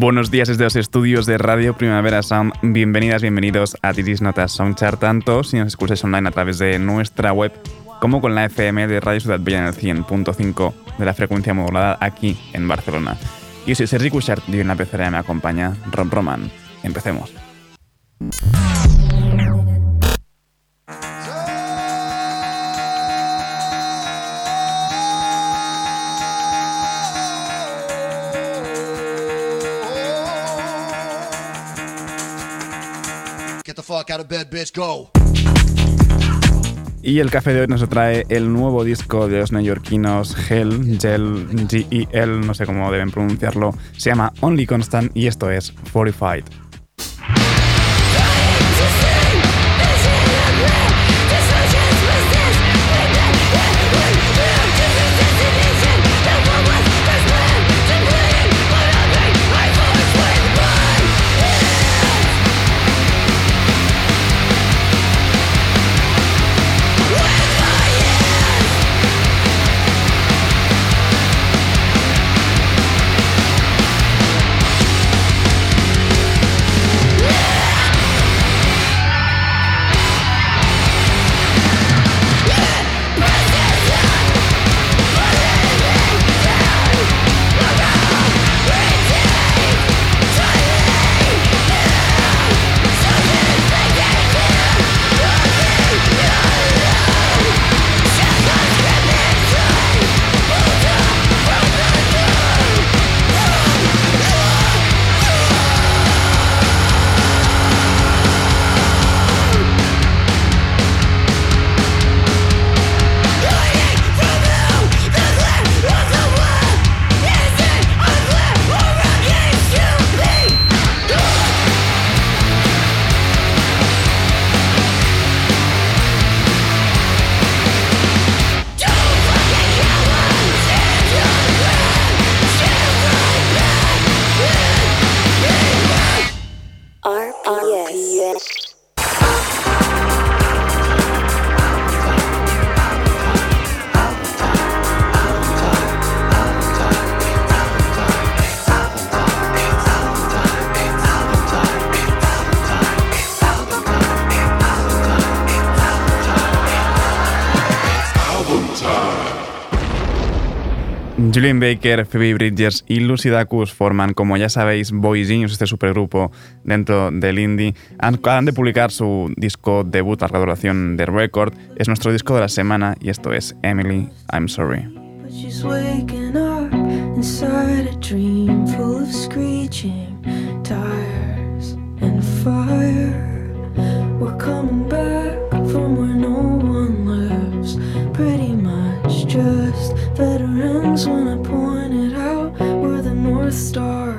Buenos días desde los estudios de Radio Primavera Sound. Bienvenidas, bienvenidos a Tiris Notas Soundchart, tanto si nos escucháis online a través de nuestra web como con la FM de Radio Ciudad Bella en el 100.5 de la frecuencia modulada aquí en Barcelona. Y soy Sergi Cushart y en la pecera me acompaña Ron Roman. Empecemos. Y el café de hoy nos trae el nuevo disco de los neoyorquinos Hell, Gel, G-E-L, no sé cómo deben pronunciarlo. Se llama Only Constant y esto es Fortified. Julian Baker, Phoebe Bridgers y Lucy Dacus forman, como ya sabéis, Boy Genius, este supergrupo dentro del indie. Acaban de publicar su disco debut, la graduación de Record. Es nuestro disco de la semana y esto es Emily, I'm Sorry. Veterans when I pointed out where the North Star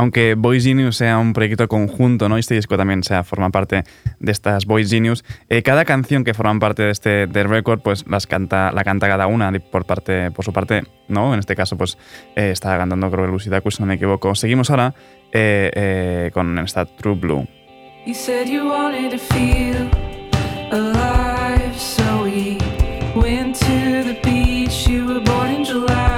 aunque Boy Genius sea un proyecto conjunto, ¿no? este disco también sea, forma parte de estas Boy Genius, eh, cada canción que forman parte de este del record, pues las canta, la canta cada una por, parte, por su parte, ¿no? En este caso, pues eh, está cantando creo que Lucy Dacus, si no me equivoco. Seguimos ahora eh, con esta True Blue. You said you wanted to feel alive, so we went to the beach. You were born in July.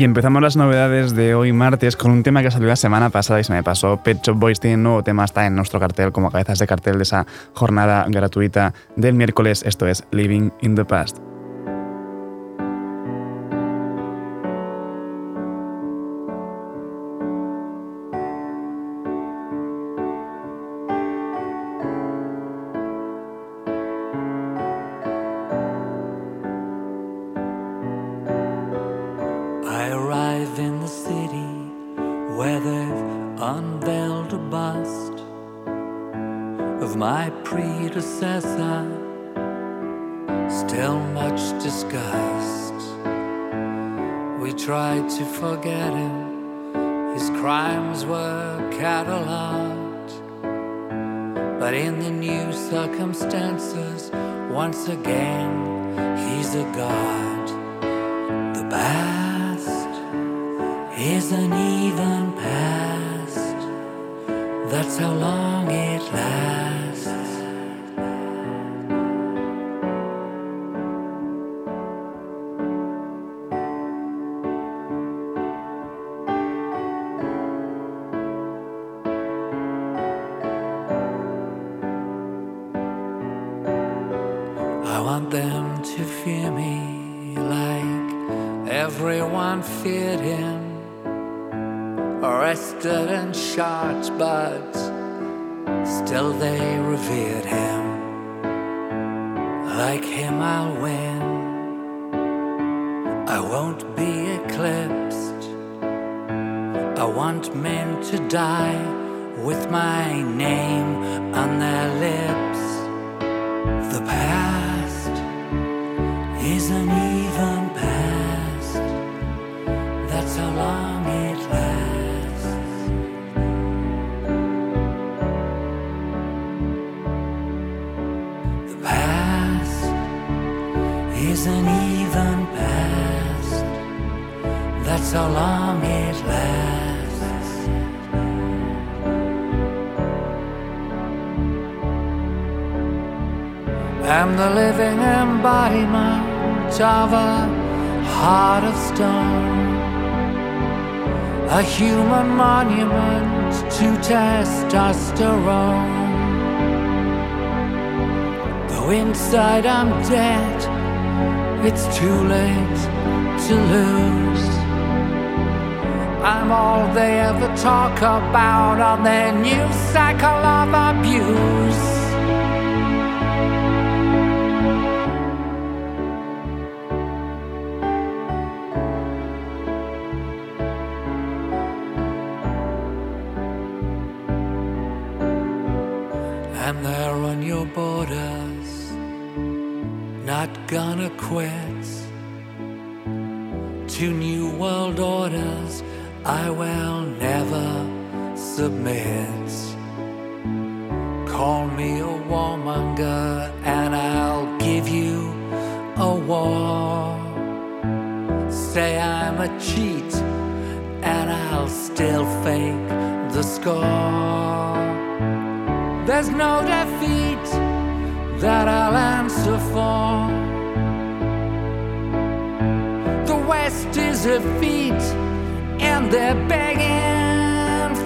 Y empezamos las novedades de hoy martes con un tema que salió la semana pasada y se me pasó. Pet Shop Boys tiene un nuevo tema, está en nuestro cartel como cabezas de cartel de esa jornada gratuita del miércoles. Esto es Living in the Past. start. The past is an even past. That's how long it lasts. About on their new cycle of abuse. And there on your borders not gonna quit. To new world orders, I will submit. Call me a warmonger, and I'll give you a war. Say I'm a cheat, and I'll still fake the score. There's no defeat that I'll answer for. The West is a feat, and they're begging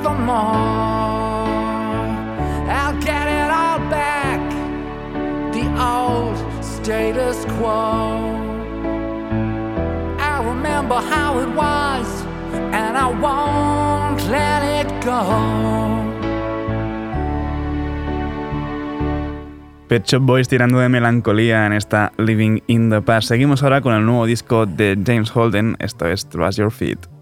for more. I'll get it all back, the old status quo. I remember how it was, and I won't let it go. Pet Shop Boys tirando de melancolía en esta Living in the Past. Seguimos ahora con el nuevo disco de James Holden, esto es Trust Your Feet.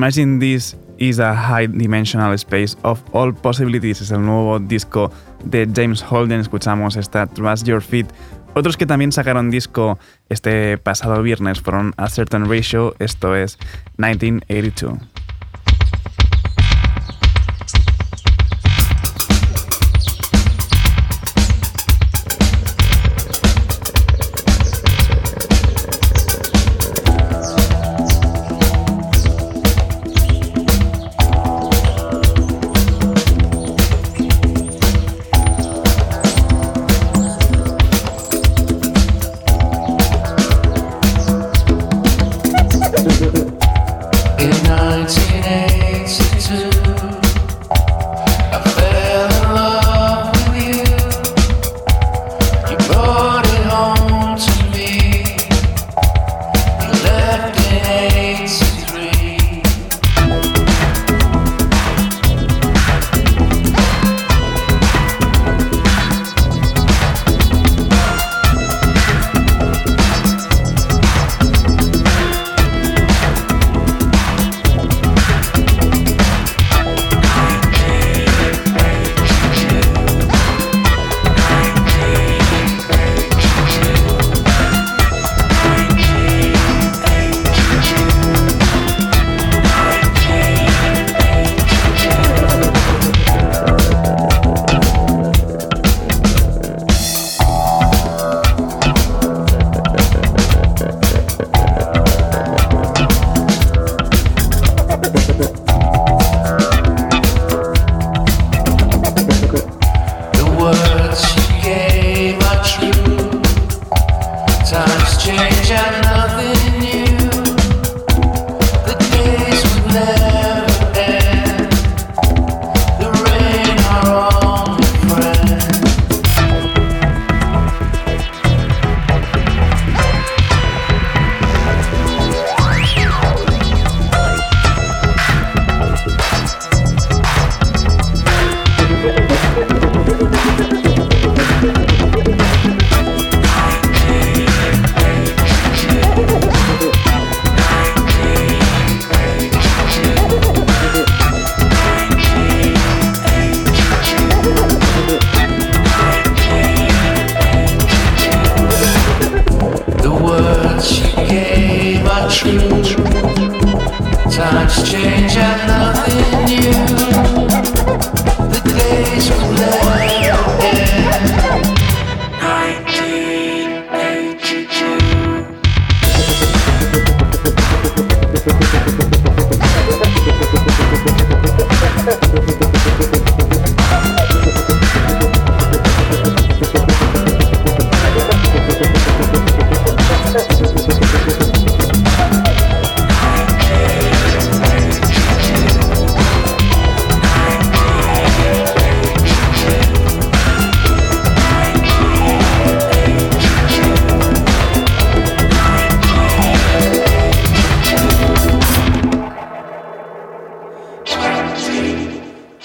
Imagine This is a High Dimensional Space of All Possibilities. Es el nuevo disco de James Holden. Escuchamos esta Trust Your Feet. Otros que también sacaron disco este pasado viernes fueron A Certain Ratio. Esto es 1982.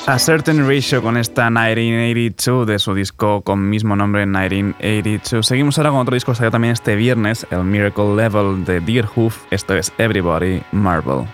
A Certain Ratio con esta 1982 de su disco con mismo nombre 1982. Seguimos ahora con otro disco que salió también este viernes, el Miracle Level de Deerhoof. Esto es Everybody Marvel.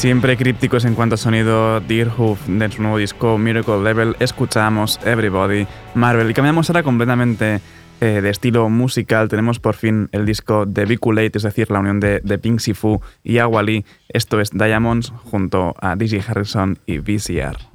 Siempre crípticos en cuanto a sonido, Dear Hoof, de su nuevo disco Miracle Level, escuchamos Everybody, Marvel. Y cambiamos ahora completamente eh, de estilo musical. Tenemos por fin el disco de Biculate, es decir, la unión de, de Pink Sifu y Awali. Esto es Diamonds junto a DJ Harrison y VCR.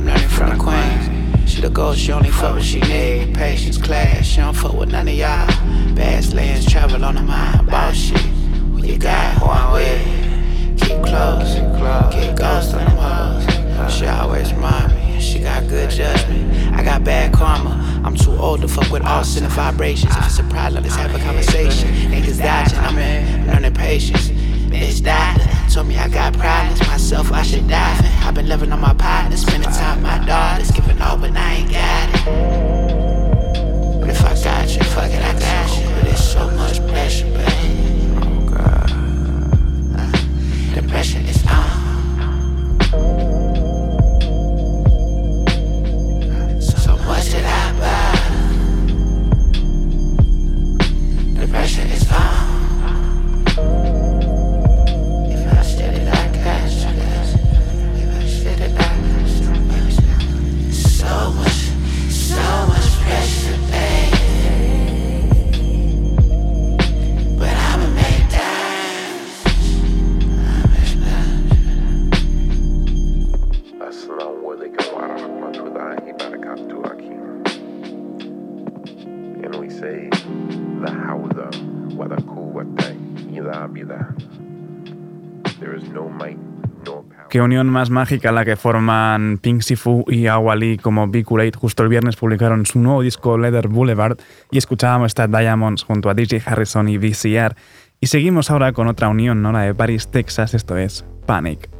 I'm learning from the queens. She the ghost. she only fuck what she need. Patience, class, she don't fuck with none of y'all. Bad lands, travel on the mind, boss shit. When you got who I'm with, keep close, get ghost on them hoes. She always remind me, she got good judgment. I got bad karma. I'm too old to fuck with all sin vibrations. If it's a problem, let's have a conversation. Niggas dodging, I'm in, learning patience. Bitch, die. Told me I got problems, myself, I should dive in. I've been living on my partners, spending time with my daughters, giving all, but I ain't got it. But if I got you, fuck it, Qué unión más mágica la que forman Pink Sifu y Awali como Big Aid. Justo el viernes publicaron su nuevo disco Leather Boulevard y escuchábamos esta Diamonds junto a DJ Harrison y VCR. Y seguimos ahora con otra unión, ¿no? La de Paris, Texas, esto es Panic.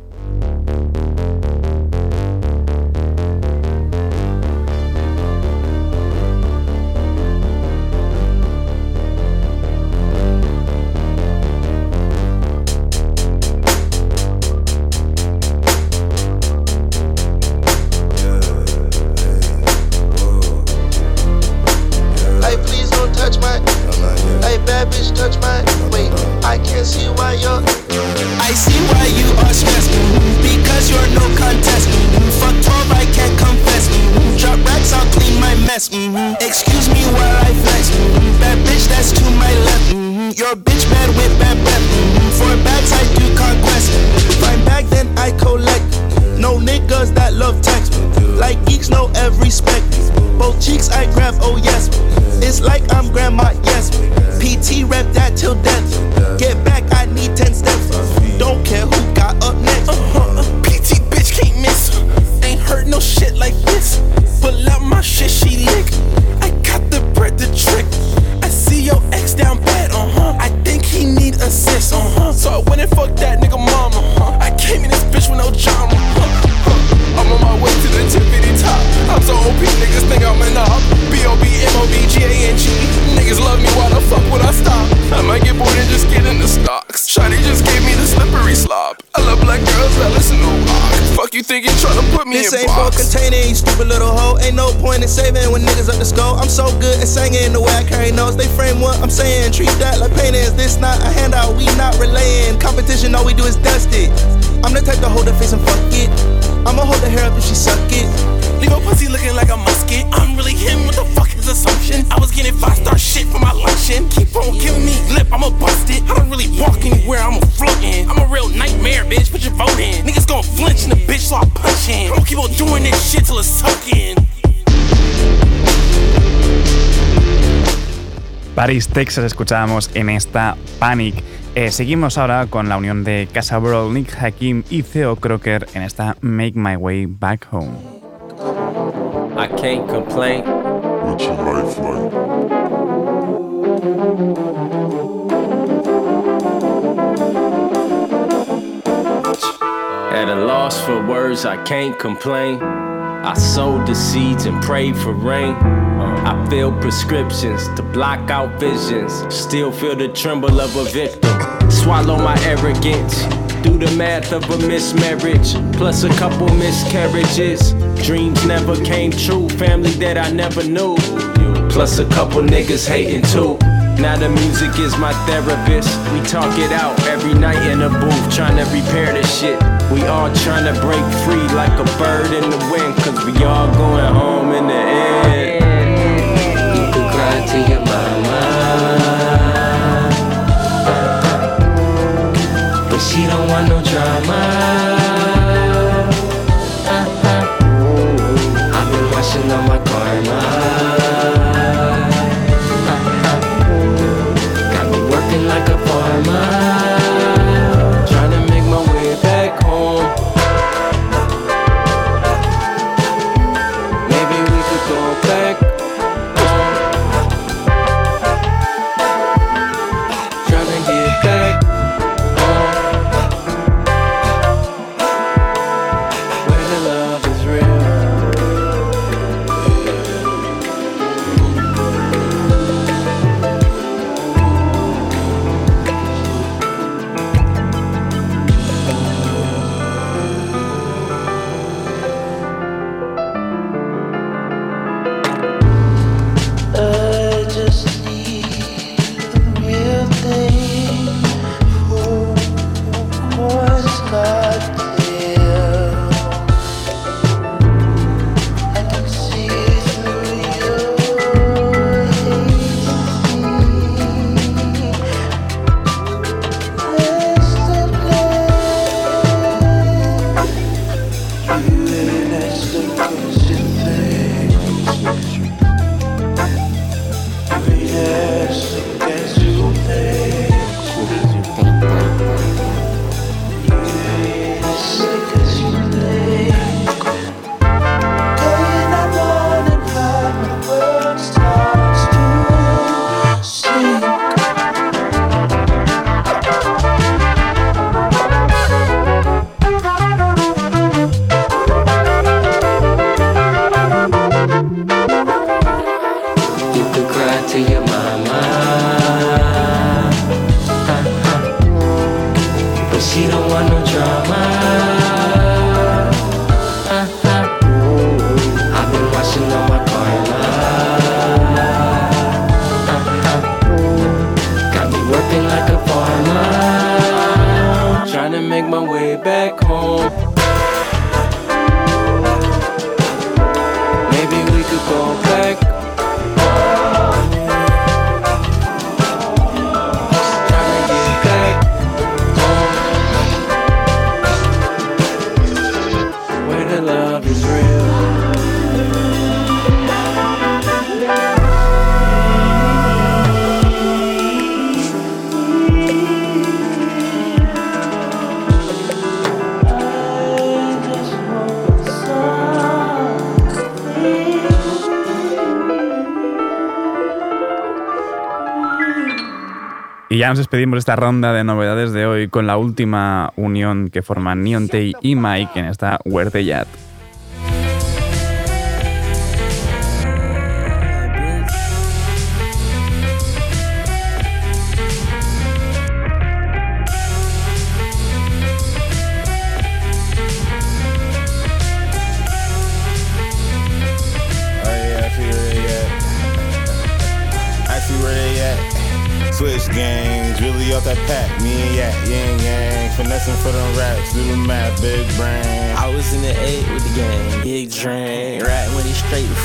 Keep on doing this shit till it's soaking. Paris, Texas, escuchábamos en esta Panic. Eh, seguimos ahora con la unión de Casa Brawl, Nick Hakim y Theo Crocker en esta Make My Way Back Home. I can't complain. What's your life like? Loss for words, I can't complain. I sowed the seeds and prayed for rain. I filled prescriptions to block out visions. Still feel the tremble of a victim. Swallow my arrogance. Do the math of a mismarriage, plus a couple miscarriages. Dreams never came true, family that I never knew. Plus a couple niggas hating too. Now the music is my therapist. We talk it out every night in a booth, trying to repair this shit. We all trying to break free like a bird in the wind, cause we all going home in the end. You could cry to your mama. But she don't want no drama. Y ya nos despedimos de esta ronda de novedades de hoy con la última unión que forman Neontei y Mike en esta Where.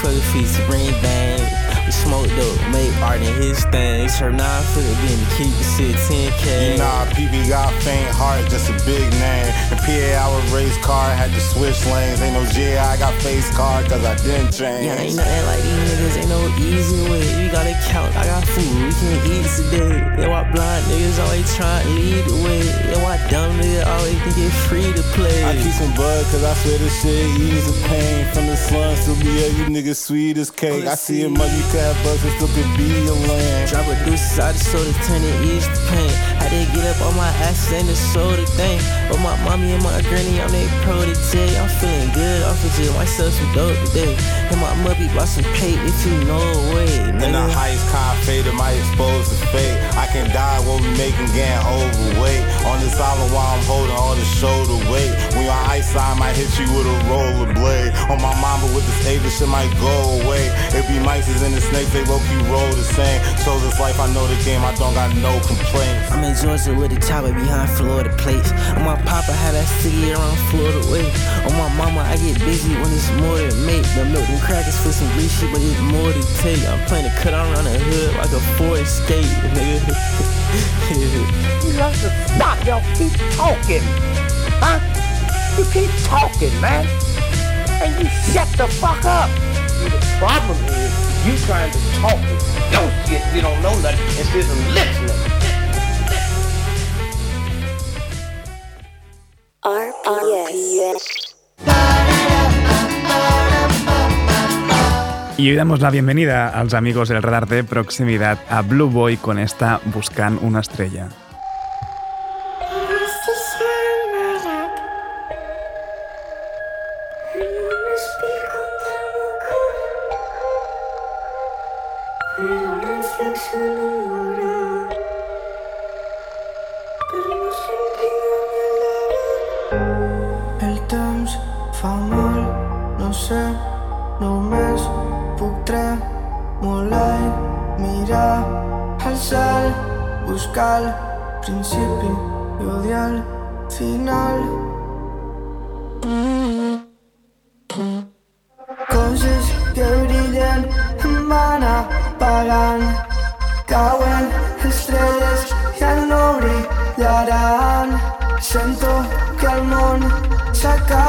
trophies, ring bang. We smoked up, made art in his things. Her now for the bin to shit 10K. You know, PB got faint heart, just a big name. And PA, our race car, had to switch lanes. Ain't no G, I got face card, cause I didn't change. Yeah, ain't nothing like these niggas, ain't no easy way. You gotta count, I got food, we can eat today. Yeah, why blind niggas always trying to lead the way. Yeah, why dumb niggas always think it's free to play. I keep some bud, cause I swear this shit ease the pain. From the slums to be a you niggas sweet as cake. Oh, I see a money cat bus, it still could be a land. Drop a deuces out the soda, turn it east to pain. I did get up on my ass and the soda thing. But my mommy and my granny, I'm they protege. I'm feeling good off of jail, myself some dope today. And my mubby bought some pay if you know a way. In the highest con faded, my exposed to fate. I can die when we making getting overweight. On this island while I'm holding all the shoulder weight. When you're ice, I might hit you with a roller blade. On my mama with this Ava shit might go away. It be mice and the snakes, they low key roll the same. So this life, I know the game, I don't got no complaints. I'm in Georgia with the chopper behind Florida plates. On my papa had that city around Florida way. On my mama, I get busy when it's more than mate. The milk and crackers for some shit, but it's more to take. I'm playing to cut around the hood like a Ford skate, nigga. You have to stop, y'all keep talking. Huh? You keep talking, man. And you shut the fuck up. See, the problem is you trying to talk don't shit you don't know nothing instead of listening. RPS. Y hoy damos la bienvenida a los amigos del radar de proximidad a Blue Boy con esta Buscan una estrella. Sento que el món s'acabe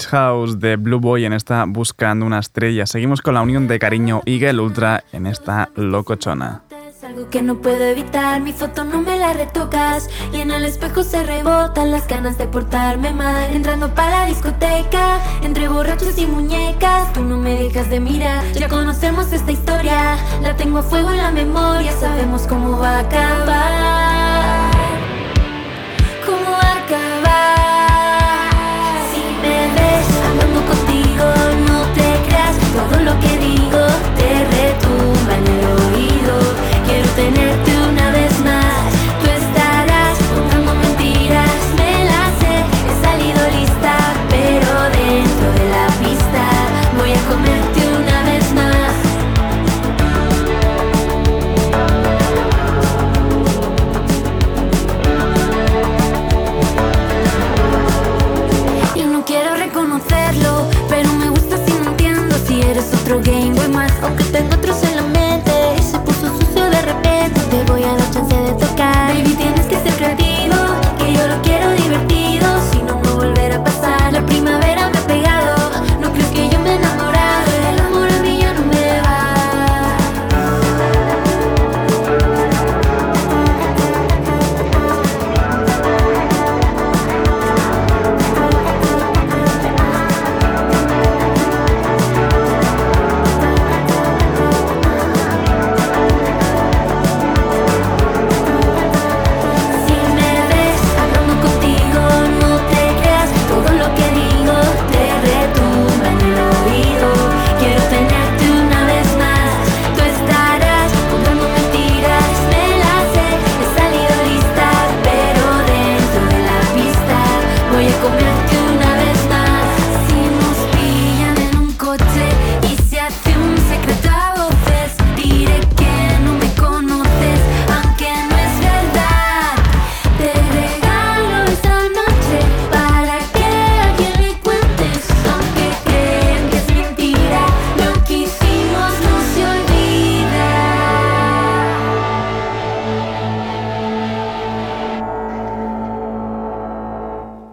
Witch House de Blue Boy en esta Buscando una estrella. Seguimos con la unión de Cariño y Gel Ultra en esta Locochona. Es algo que no puedo evitar, mi foto no me la retocas. Y en el espejo se rebotan las ganas de portarme mal. Entrando para la discoteca, entre borrachos y muñecas. Tú no me dejas de mirar, ya conocemos esta historia. La tengo a fuego en la memoria, sabemos cómo va a acabar. lo que digo te retumba en el oído. Quiero tenerte.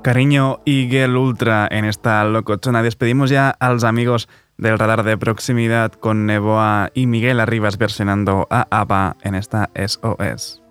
Cariño y Girl Ultra en esta locochona. Despedimos ya a los amigos del radar de proximidad con Neboa y Miguel Arribas versionando a ABBA en esta SOS.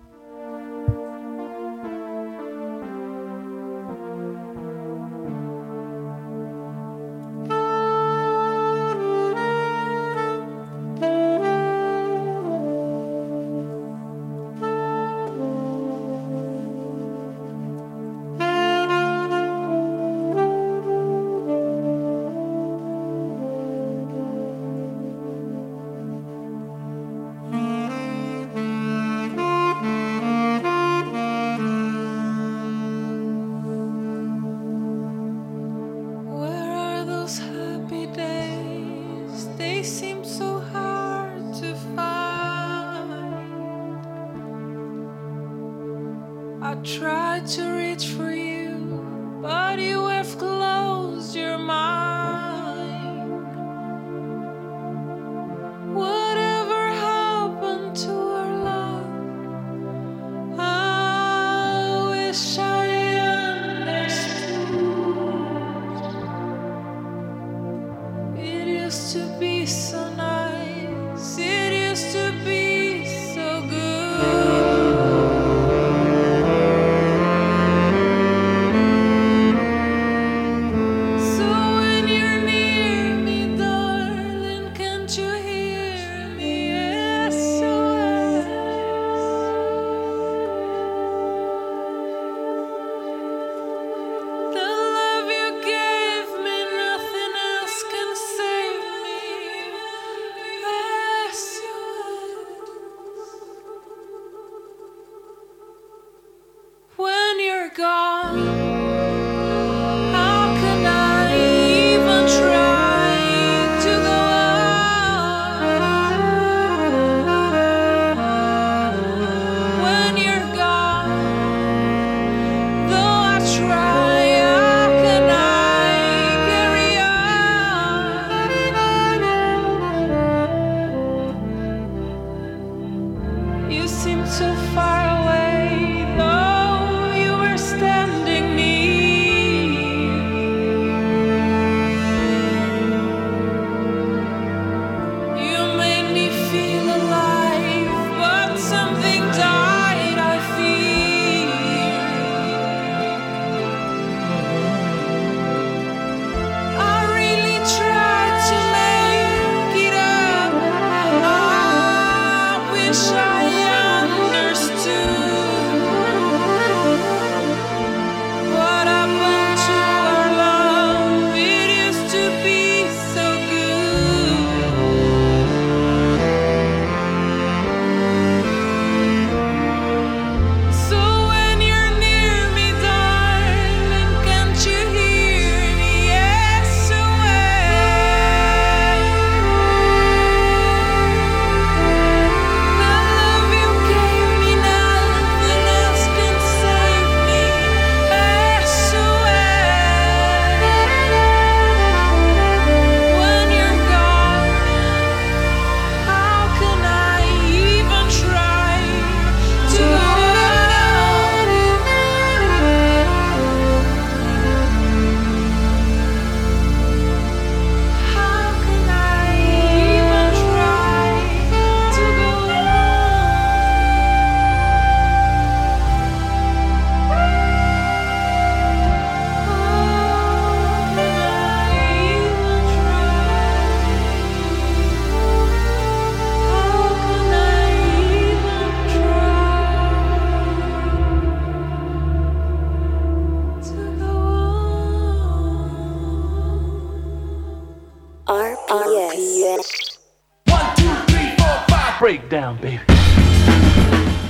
Breakdown, baby.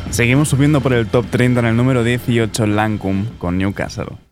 Seguimos subiendo por el top 30 en el número 18 Lancome con Newcastle.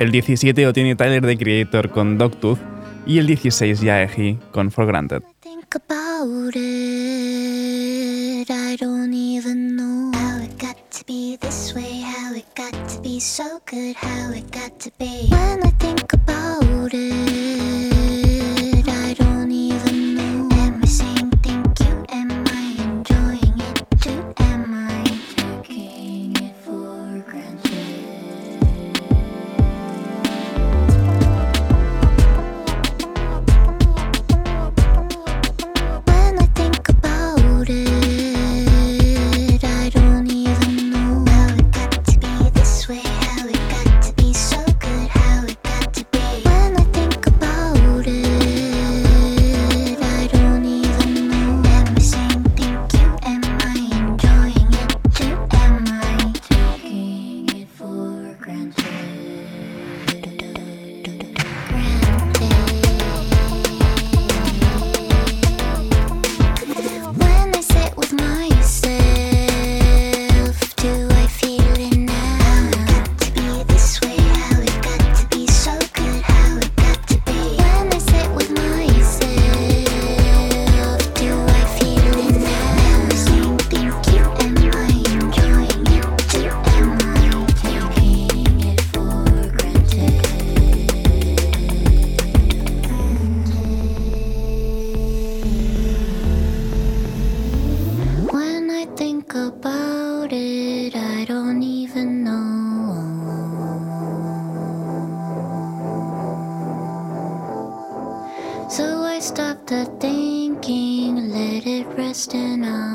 El 17 lo tiene Tyler the Creator con Dogtooth y el 16 ya Eji con For Granted. The thinking, let it rest in I'll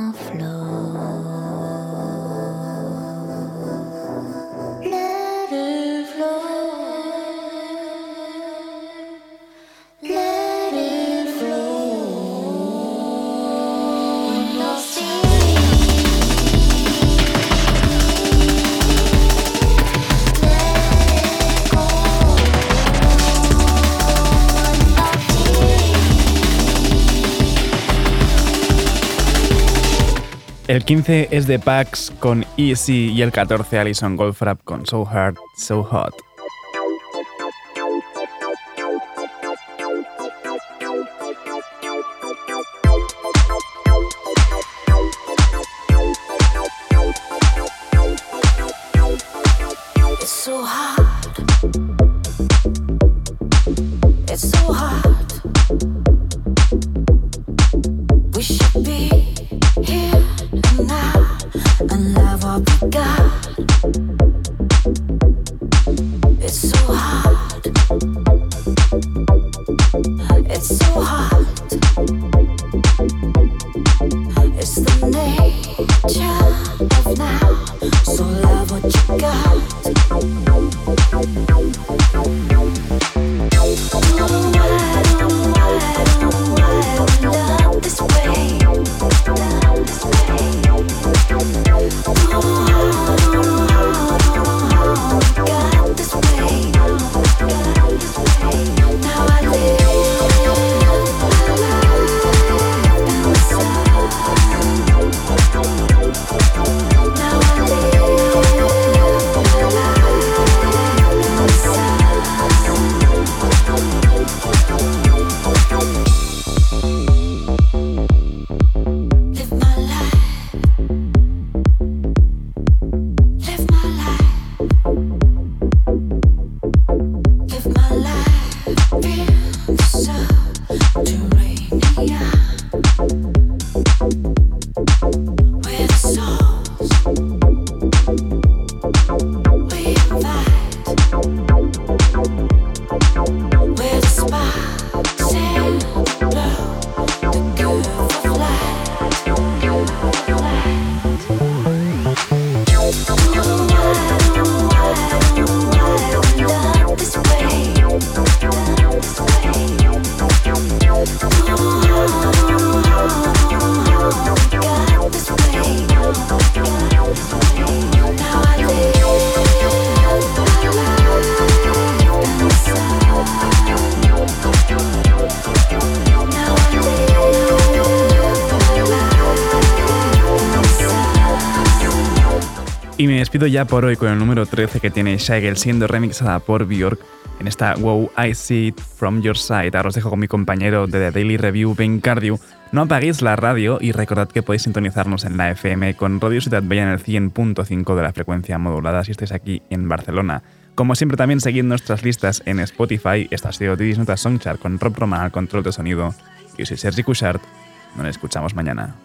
El 15 es de Pax con Easy y el 14 Alison Goldfrapp con So Hard, So Hot. Ya por hoy con el número 13 que tiene Shagel siendo remixada por Björk en esta Wow I See It From Your Side. Ahora os dejo con mi compañero de The Daily Review, Ben Cardew. No apaguéis la radio y recordad que podéis sintonizarnos en la FM con Radio Ciudad Bella en el 100.5 de la frecuencia modulada si estáis aquí en Barcelona. Como siempre también seguid nuestras listas en Spotify. Esta ha sido Didis Notas Songchart con Rob Roma al control de sonido. Yo soy Sergi Cushart. Nos escuchamos mañana.